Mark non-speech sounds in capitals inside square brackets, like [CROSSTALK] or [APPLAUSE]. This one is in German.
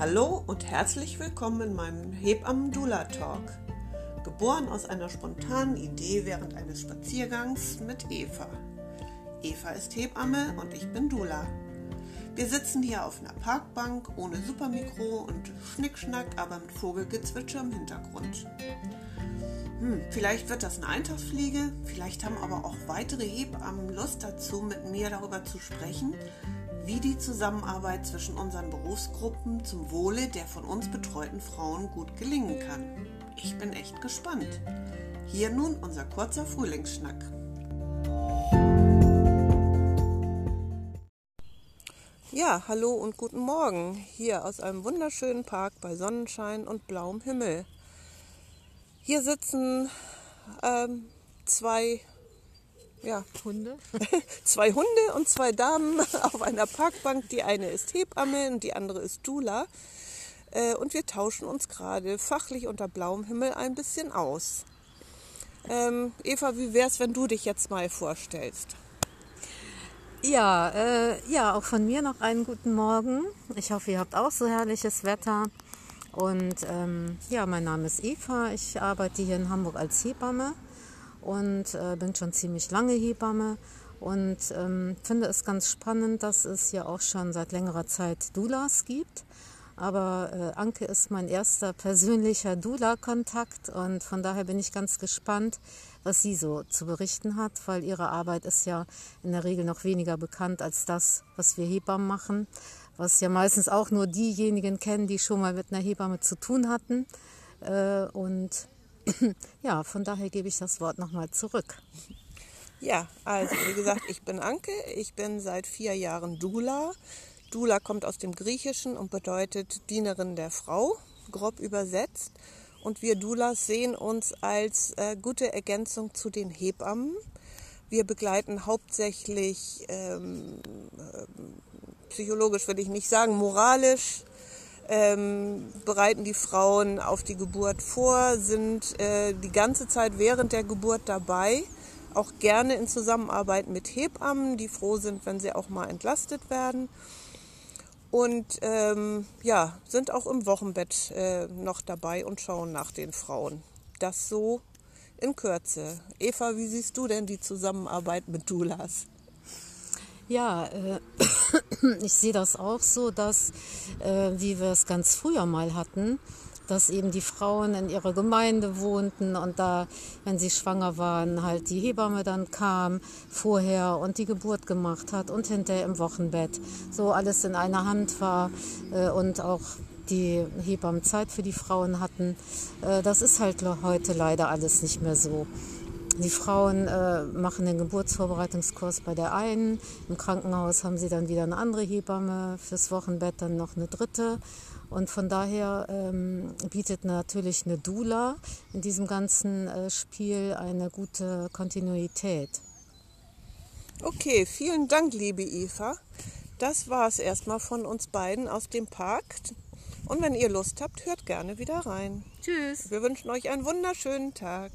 Hallo und herzlich willkommen in meinem Hebammen-Dula-Talk. Geboren aus einer spontanen Idee während eines Spaziergangs mit Eva. Eva ist Hebamme und ich bin Dula. Wir sitzen hier auf einer Parkbank ohne Supermikro und Schnickschnack, aber mit Vogelgezwitscher im Hintergrund. Hm, vielleicht wird das eine Eintagsfliege, vielleicht haben aber auch weitere Hebammen Lust dazu, mit mir darüber zu sprechen, wie die Zusammenarbeit zwischen unseren Berufsgruppen zum Wohle der von uns betreuten Frauen gut gelingen kann. Ich bin echt gespannt. Hier nun unser kurzer Frühlingsschnack. Ja, hallo und guten Morgen hier aus einem wunderschönen Park bei Sonnenschein und blauem Himmel. Hier sitzen ähm, zwei ja, Hunde. [LAUGHS] zwei Hunde und zwei Damen [LAUGHS] auf einer Parkbank. Die eine ist Hebamme und die andere ist Dula. Äh, und wir tauschen uns gerade fachlich unter blauem Himmel ein bisschen aus. Ähm, Eva, wie wäre es, wenn du dich jetzt mal vorstellst? Ja, äh, ja, auch von mir noch einen guten Morgen. Ich hoffe, ihr habt auch so herrliches Wetter. Und ähm, ja, mein Name ist Eva. Ich arbeite hier in Hamburg als Hebamme und äh, bin schon ziemlich lange Hebamme und ähm, finde es ganz spannend, dass es ja auch schon seit längerer Zeit Doulas gibt. Aber äh, Anke ist mein erster persönlicher Dula-Kontakt und von daher bin ich ganz gespannt, was sie so zu berichten hat, weil ihre Arbeit ist ja in der Regel noch weniger bekannt als das, was wir Hebammen machen, was ja meistens auch nur diejenigen kennen, die schon mal mit einer Hebamme zu tun hatten. Äh, und [CLEARS THROAT] ja, von daher gebe ich das Wort nochmal zurück. Ja, also wie gesagt, ich bin Anke, ich bin seit vier Jahren Dula. Dula kommt aus dem Griechischen und bedeutet Dienerin der Frau, grob übersetzt. Und wir Dulas sehen uns als äh, gute Ergänzung zu den Hebammen. Wir begleiten hauptsächlich ähm, äh, psychologisch, würde ich nicht sagen, moralisch, ähm, bereiten die Frauen auf die Geburt vor, sind äh, die ganze Zeit während der Geburt dabei, auch gerne in Zusammenarbeit mit Hebammen, die froh sind, wenn sie auch mal entlastet werden. Und ähm, ja, sind auch im Wochenbett äh, noch dabei und schauen nach den Frauen. Das so in Kürze. Eva, wie siehst du denn die Zusammenarbeit mit Dulas? Ja, äh, [CLEARS THROAT] ich sehe das auch so, dass, äh, wie wir es ganz früher mal hatten, dass eben die Frauen in ihrer Gemeinde wohnten und da, wenn sie schwanger waren, halt die Hebamme dann kam vorher und die Geburt gemacht hat und hinterher im Wochenbett. So alles in einer Hand war äh, und auch die Hebammen Zeit für die Frauen hatten. Äh, das ist halt heute leider alles nicht mehr so. Die Frauen äh, machen den Geburtsvorbereitungskurs bei der einen. Im Krankenhaus haben sie dann wieder eine andere Hebamme, fürs Wochenbett dann noch eine dritte. Und von daher ähm, bietet natürlich eine Dula in diesem ganzen äh, Spiel eine gute Kontinuität. Okay, vielen Dank, liebe Eva. Das war es erstmal von uns beiden aus dem Park. Und wenn ihr Lust habt, hört gerne wieder rein. Tschüss. Wir wünschen euch einen wunderschönen Tag.